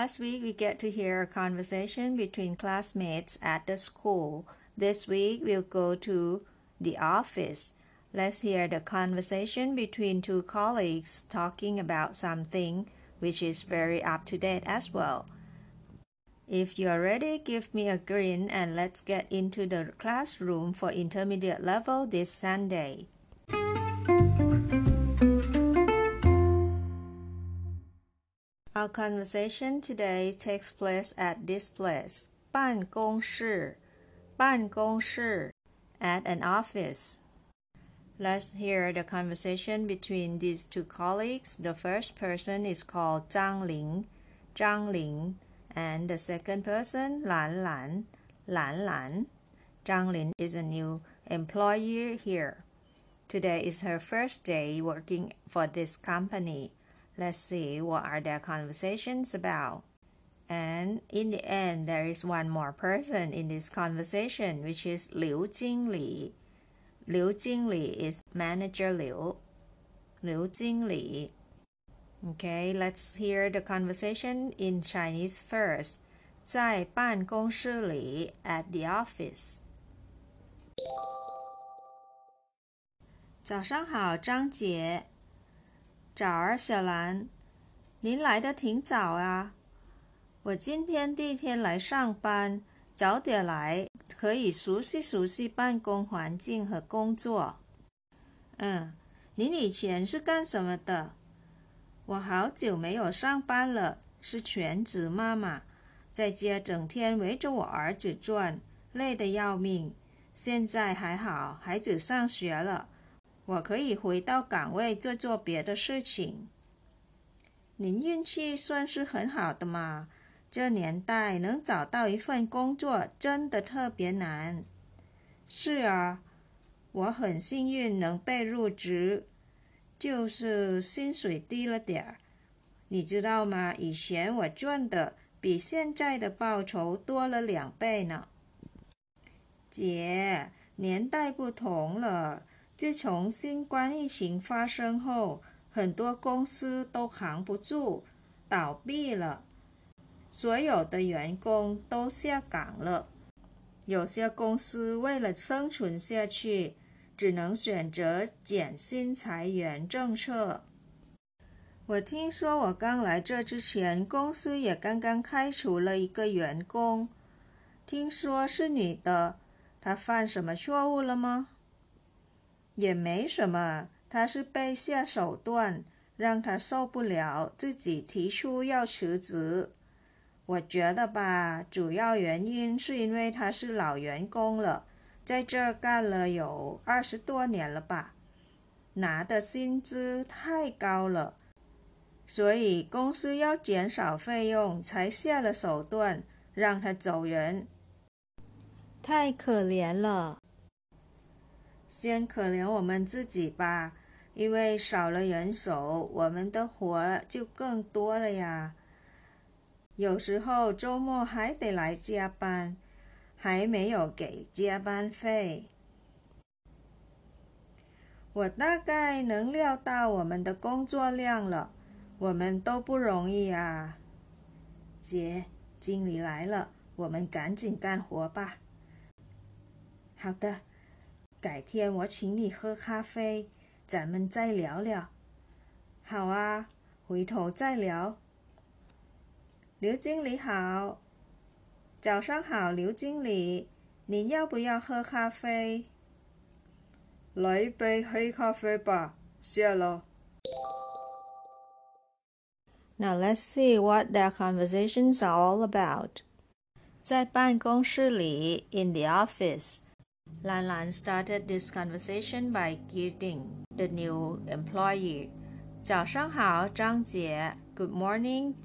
Last week, we get to hear a conversation between classmates at the school. This week, we'll go to the office. Let's hear the conversation between two colleagues talking about something which is very up to date as well. If you're ready, give me a grin and let's get into the classroom for intermediate level this Sunday. Our conversation today takes place at this place, 办公室,办公室, at an office. Let's hear the conversation between these two colleagues. The first person is called Zhang Ling, Zhang Ling, and the second person, Lan Lan, Lan Lan. Zhang Ling is a new employee here. Today is her first day working for this company. Let's see what are their conversations about. And in the end, there is one more person in this conversation, which is Liu Jingli. Liu Jingli is manager Liu. Liu Jingli. Okay, let's hear the conversation in Chinese first. 在办公室里 at the office. 早上好，张姐。 早儿，小兰，您来的挺早啊。我今天第一天来上班，早点来可以熟悉熟悉办公环境和工作。嗯，您以前是干什么的？我好久没有上班了，是全职妈妈，在家整天围着我儿子转，累得要命。现在还好，孩子上学了。我可以回到岗位做做别的事情。您运气算是很好的嘛，这年代能找到一份工作真的特别难。是啊，我很幸运能被入职，就是薪水低了点儿。你知道吗？以前我赚的比现在的报酬多了两倍呢。姐，年代不同了。自从新冠疫情发生后，很多公司都扛不住，倒闭了，所有的员工都下岗了。有些公司为了生存下去，只能选择减薪裁员政策。我听说，我刚来这之前，公司也刚刚开除了一个员工，听说是女的，她犯什么错误了吗？也没什么，他是被下手段，让他受不了，自己提出要辞职。我觉得吧，主要原因是因为他是老员工了，在这干了有二十多年了吧，拿的薪资太高了，所以公司要减少费用，才下了手段让他走人。太可怜了。先可怜我们自己吧，因为少了人手，我们的活就更多了呀。有时候周末还得来加班，还没有给加班费。我大概能料到我们的工作量了，我们都不容易啊。姐，经理来了，我们赶紧干活吧。好的。改天我请你喝咖啡，咱们再聊聊。好啊，回头再聊。刘经理好，早上好，刘经理。你要不要喝咖啡？来一杯黑咖啡吧，谢了。Now let's see what their conversations are all about. 在办公室里，in the office, Lan Lan started this conversation by greeting the new employee. 早上好，张姐。Good morning,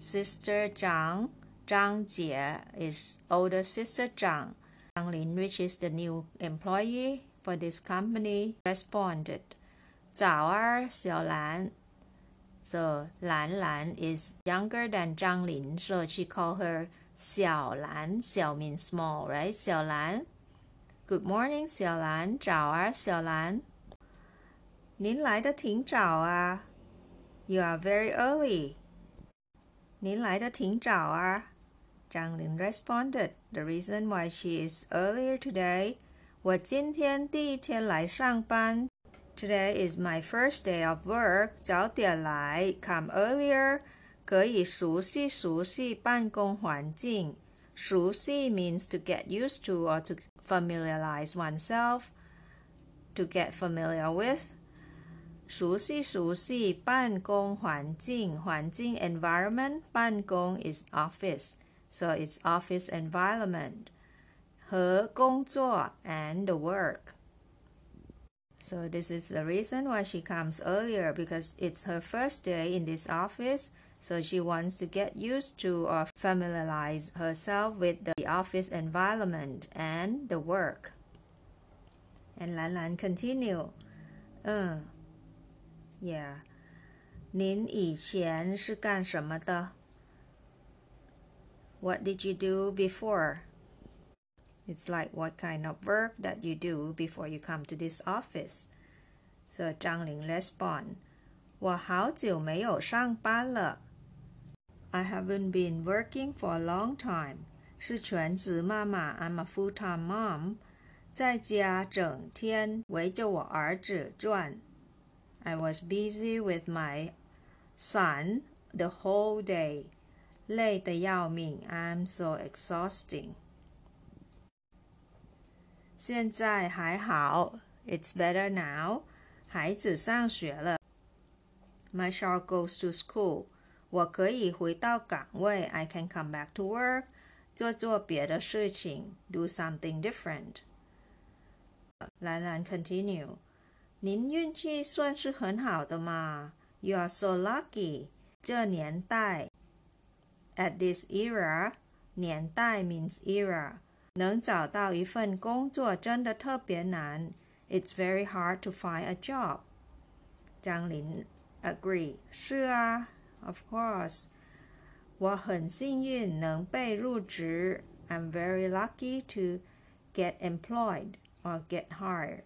Sister Zhang. Zhang Jie is older sister Zhang. Zhang Lin, which is the new employee for this company, responded. 早啊，小兰. So Lan Lan is younger than Zhang Lin, so she called her 小兰. Xiao means small, right? 小兰. Good morning, 小兰.早啊，小兰.您来的挺早啊。You are very early. 您来的挺早啊。Zhang Lin responded, the reason why she is earlier today. 我今天第一天来上班。Today is my first day of work. 早点来，come earlier，可以熟悉熟悉办公环境。熟悉 means to get used to or to familiarize oneself, to get familiar with. 熟悉熟悉办公环境，环境 environment，办公 is office。so it's office environment. Her 工作 and the work. So this is the reason why she comes earlier because it's her first day in this office. So she wants to get used to or familiarize herself with the office environment and the work. And Lan Lan continue. Uh, yeah. 您以前是干什么的？what did you do before? It's like what kind of work that you do before you come to this office. So Zhang Ling respond, 我好久没有上班了。 I haven't been working for a long time. 是全职妈妈，I'm a full-time mom. 在家整天围着我儿子转。I was busy with my son the whole day. 累得要命，I'm so exhausting。现在还好，It's better now。孩子上学了，My child goes to school。 我可以回到岗位，I can come back to work，做做别的事情，do something different。兰兰 continue，您运气算是很好的嘛，You are so lucky。这年代 at this era, 年代 means era，能找到一份工作真的特别难。It's very hard to find a job. 张琳 agree，是啊 ，of course。我很幸运能被入职。I'm very lucky to get employed or get hired.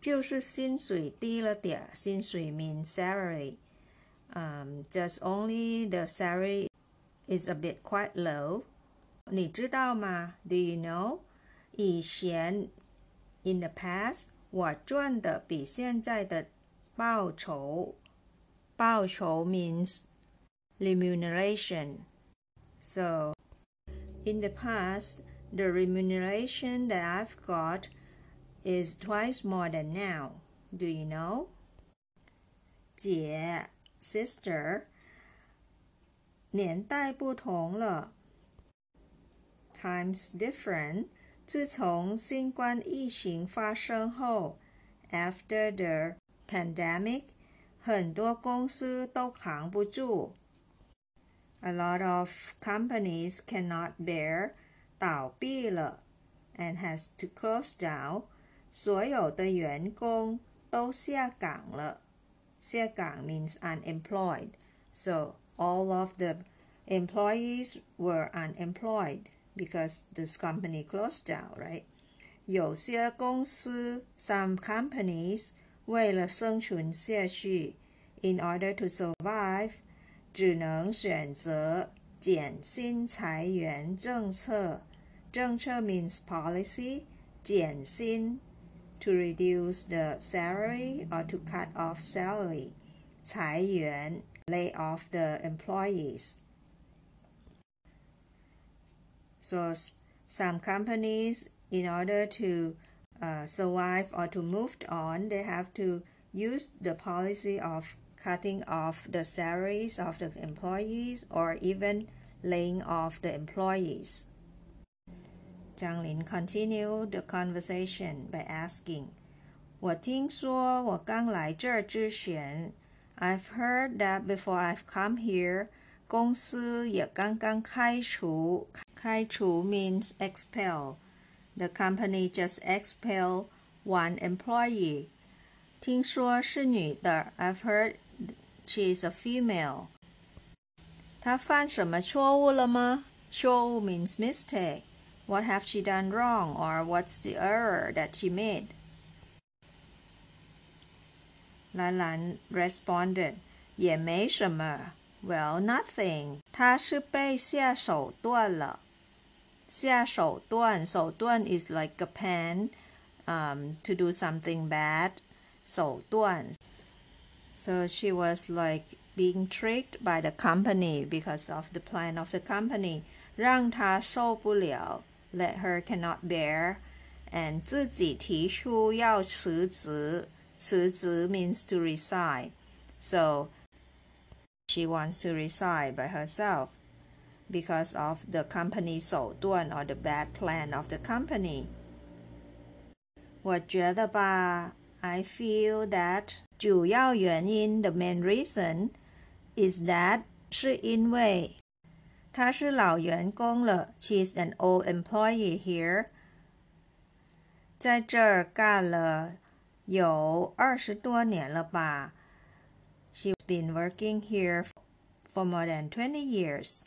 就是薪水低了点，薪水 means salary. Um, just only the salary is a bit quite low. 你知道吗？Do you know？以前，in the past，我赚的比现在的报酬，报酬 means remuneration. So, in the past, the remuneration that I've got is twice more than now. Do you know? 姐，sister 年代不同了，times different。自从新冠疫情发生后，after the pandemic，很多公司都扛不住。 A lot of companies cannot bear，倒闭了，and has to close down。所有的员工都下岗了。下岗 means unemployed，so all of the employees were unemployed because this company closed down, right? 有些公司 some companies 为了生存下去 in order to survive 只能选择减薪裁员政策。政策 means policy 减薪 to reduce the salary or to cut off salary 裁员 lay off the employees. So some companies in order to uh, survive or to move on, they have to use the policy of cutting off the salaries of the employees or even laying off the employees. Zhang Lin continued the conversation by asking, 我听说我刚来这儿之前，I've heard that before I've come here，公司也刚刚开除。开除 means expel. The company just expelled one employee. 听说是女的，I've heard she is a female. 她犯什么错误了吗？错误 means mistake. What have she done wrong, or what's the error that she made? 兰兰 responded，也没什么。Well, nothing. 他是被下手段了。下手段，手段 is like a plan um, to do something bad. 手段. So she was like being tricked by the company because of the plan of the company. 让她受不了，let her cannot bear, and 自己提出要辞职。辞职 means to resign. So she wants to resign by herself because of the company 手段 or the bad plan of the company. 我觉得吧，I feel that 主要原因 the main reason is that 是因为她是老员工了，she's an old employee here，在这儿干了有二十多年了吧。She's been working here for more than twenty years.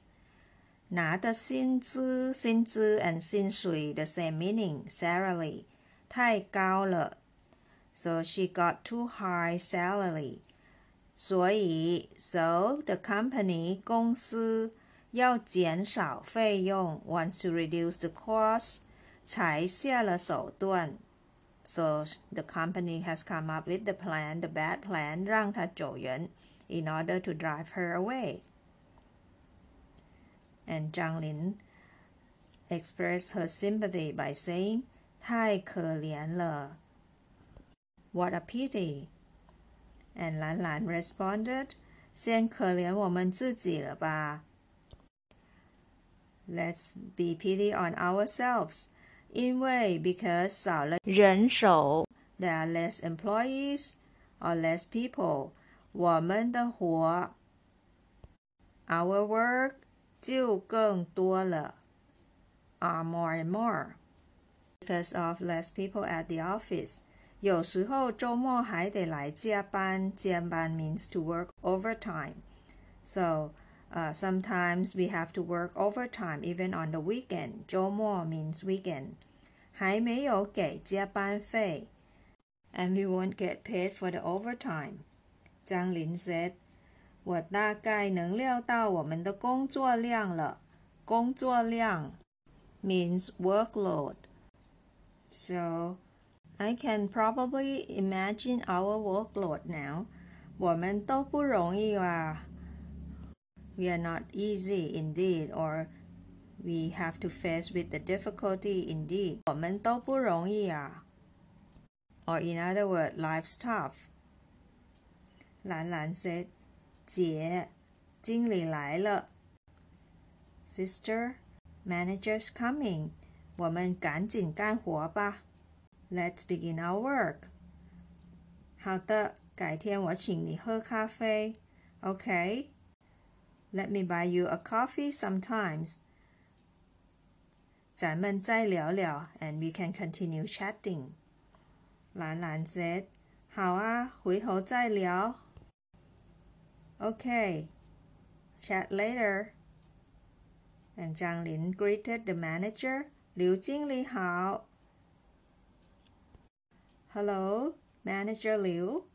拿的薪资，薪资 and 薪水 the same meaning, salary 太高了 ，so she got too high salary. 所以，so the company 公司要减少费用，wants to reduce the cost，才下了手段。so the company has come up with the plan, the bad plan, 让她走人 in order to drive her away. And Zhang Lin expressed her sympathy by saying, 太可怜了. What a pity. And Lan Lan responded, 先可怜我们自己了吧. Let's be pity on ourselves 因为 because 少了人手，there are less employees or less people，我们的活，our work 就更多了，are more and more because of less people at the office。 有时候周末还得来加班，加班 means to work overtime。So uh, sometimes we have to work overtime even on the weekend. 周末 means weekend. 还没有给加班费 and we won't get paid for the overtime. 张林 said, 我大概能料到我们的工作量了。工作量 means workload. So I can probably imagine our workload now. 我们都不容易啊。we are not easy indeed or we have to face with the difficulty indeed. 我们都不容易啊。Or in other words, life's tough. 兰兰 said, 姐，经理来了。Sister, manager's coming. 我们赶紧干活吧。 Let's begin our work. 好的，改天我请你喝咖啡。Okay. Let me buy you a coffee sometimes. 咱们再聊聊，and we can continue chatting. 兰兰 said, 好啊，回头再聊。Okay, chat later. And Zhang Lin greeted the manager. 刘经理好。 Hello, Manager Liu.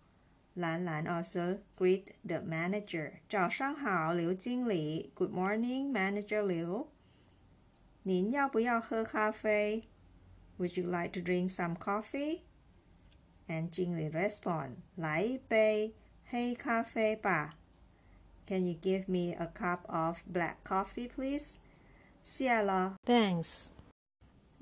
Lan Lan also greet the manager. 早上好，刘经理。Good morning, Manager Liu. 您要不要喝咖啡？Would you like to drink some coffee? And 经理 respond, 来一杯黑咖啡吧。Can you give me a cup of black coffee, please? 谢了。Thanks.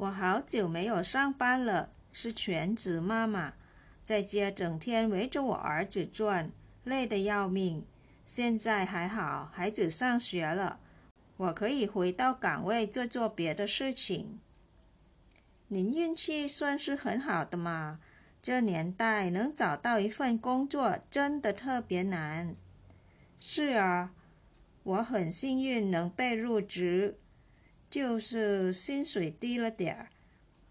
我好久没有上班了，是全职妈妈，在家整天围着我儿子转，累得要命。现在还好，孩子上学了，我可以回到岗位做做别的事情。您运气算是很好的嘛，这年代能找到一份工作真的特别难。是啊，我很幸运能被入职。就是薪水低了点儿，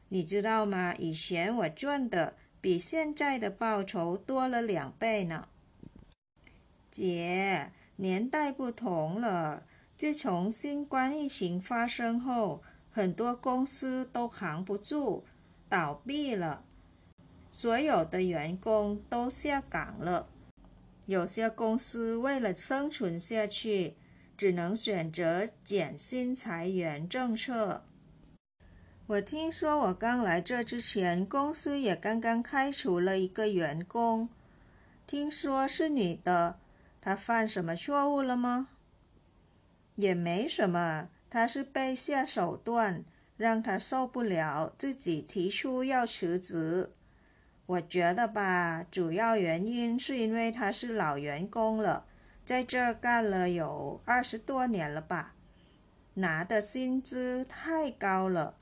你知道吗？以前我赚的比现在的报酬多了两倍呢。姐，年代不同了，自从新冠疫情发生后，很多公司都扛不住，倒闭了，所有的员工都下岗了。有些公司为了生存下去。只能选择减薪裁员政策。我听说我刚来这之前，公司也刚刚开除了一个员工，听说是女的。她犯什么错误了吗？也没什么，她是被下手段，让她受不了，自己提出要辞职。我觉得吧，主要原因是因为她是老员工了。在这干了有二十多年了吧，拿的薪资太高了，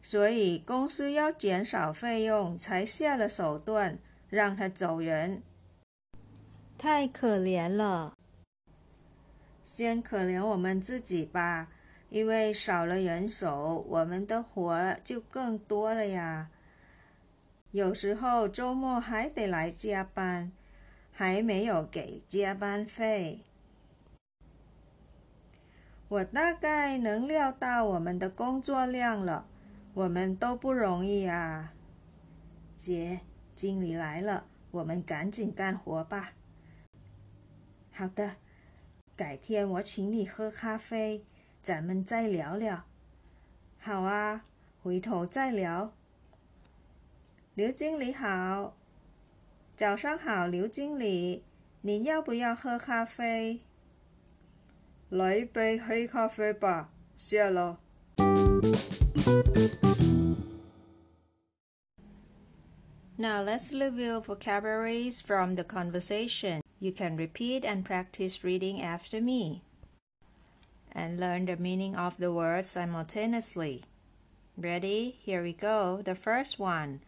所以公司要减少费用，才下了手段让他走人。太可怜了，先可怜我们自己吧，因为少了人手，我们的活就更多了呀。有时候周末还得来加班。还没有给加班费，我大概能料到我们的工作量了。我们都不容易啊，姐，经理来了，我们赶紧干活吧。好的，改天我请你喝咖啡，咱们再聊聊。好啊，回头再聊。刘经理好。早上好，刘经理，您要不要喝咖啡？来一杯黑咖啡吧，谢了。Now let's review vocabularies from the conversation. You can repeat and practice reading after me and learn the meaning of the words simultaneously. Ready? Here we go. The first one.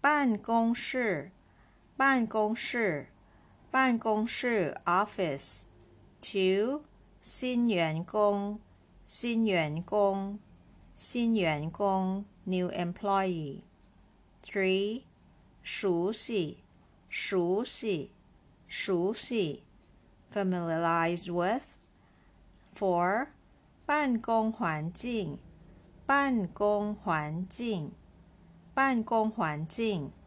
办公室 办公室，办公室 office。Two，新员工，新员工，新员工 new employee。Three，熟悉，熟悉，熟悉 familiarize with。Four，办公环境，办公环境，办公环境。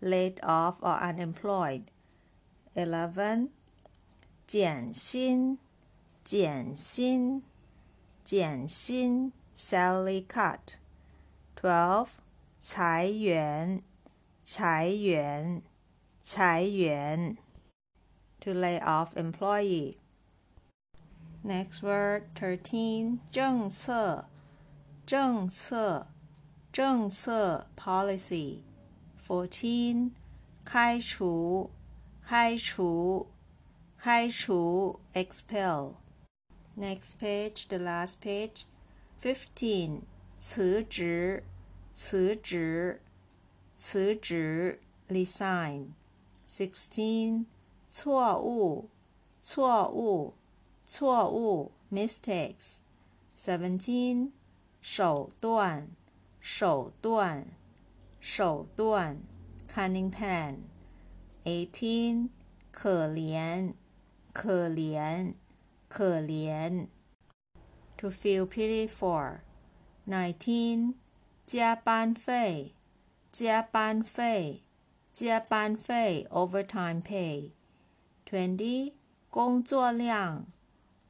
laid off or unemployed. 11. 减薪，减薪，减薪 salary cut. 12. 裁员， 裁员，裁员，to lay off employee。Next word thirteen 政策，政策，政策 policy。 Fourteen 开除，开除，开除 expel。Next page, the last page. Fifteen 辞职，辞职，辞职 resign。Sixteen 错误，错误。错误 mistakes。Seventeen 手段手段手段 cunning plan。Eighteen 可怜可怜可怜 to feel pity for。Nineteen 加班费加班费加班费 overtime pay。Twenty 工作量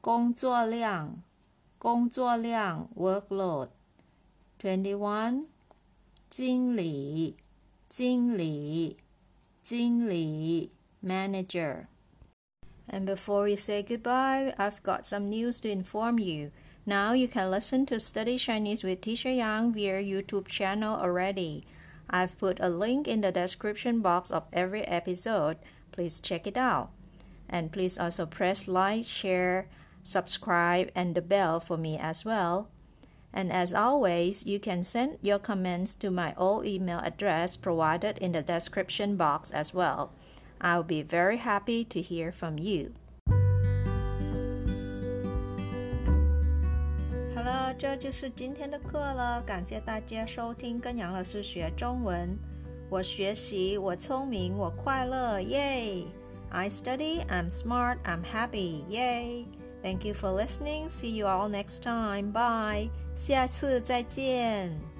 工作量，工作量 workload。Twenty one， 经理，经理，经理 manager。And before we say goodbye, I've got some news to inform you. Now you can listen to Study Chinese with Teacher Yang via YouTube channel already. I've put a link in the description box of every episode. Please check it out. And please also press like, share, subscribe, and the bell for me as well. And as always, you can send your comments to my old email address provided in the description box as well. I'll be very happy to hear from you. 好了，这就是今天的课了。感谢大家收听跟杨老师学中文。我学习，我聪明，我快乐，耶！I study, I'm smart, I'm happy, yay! Thank you for listening. See you all next time. Bye. 下次再见。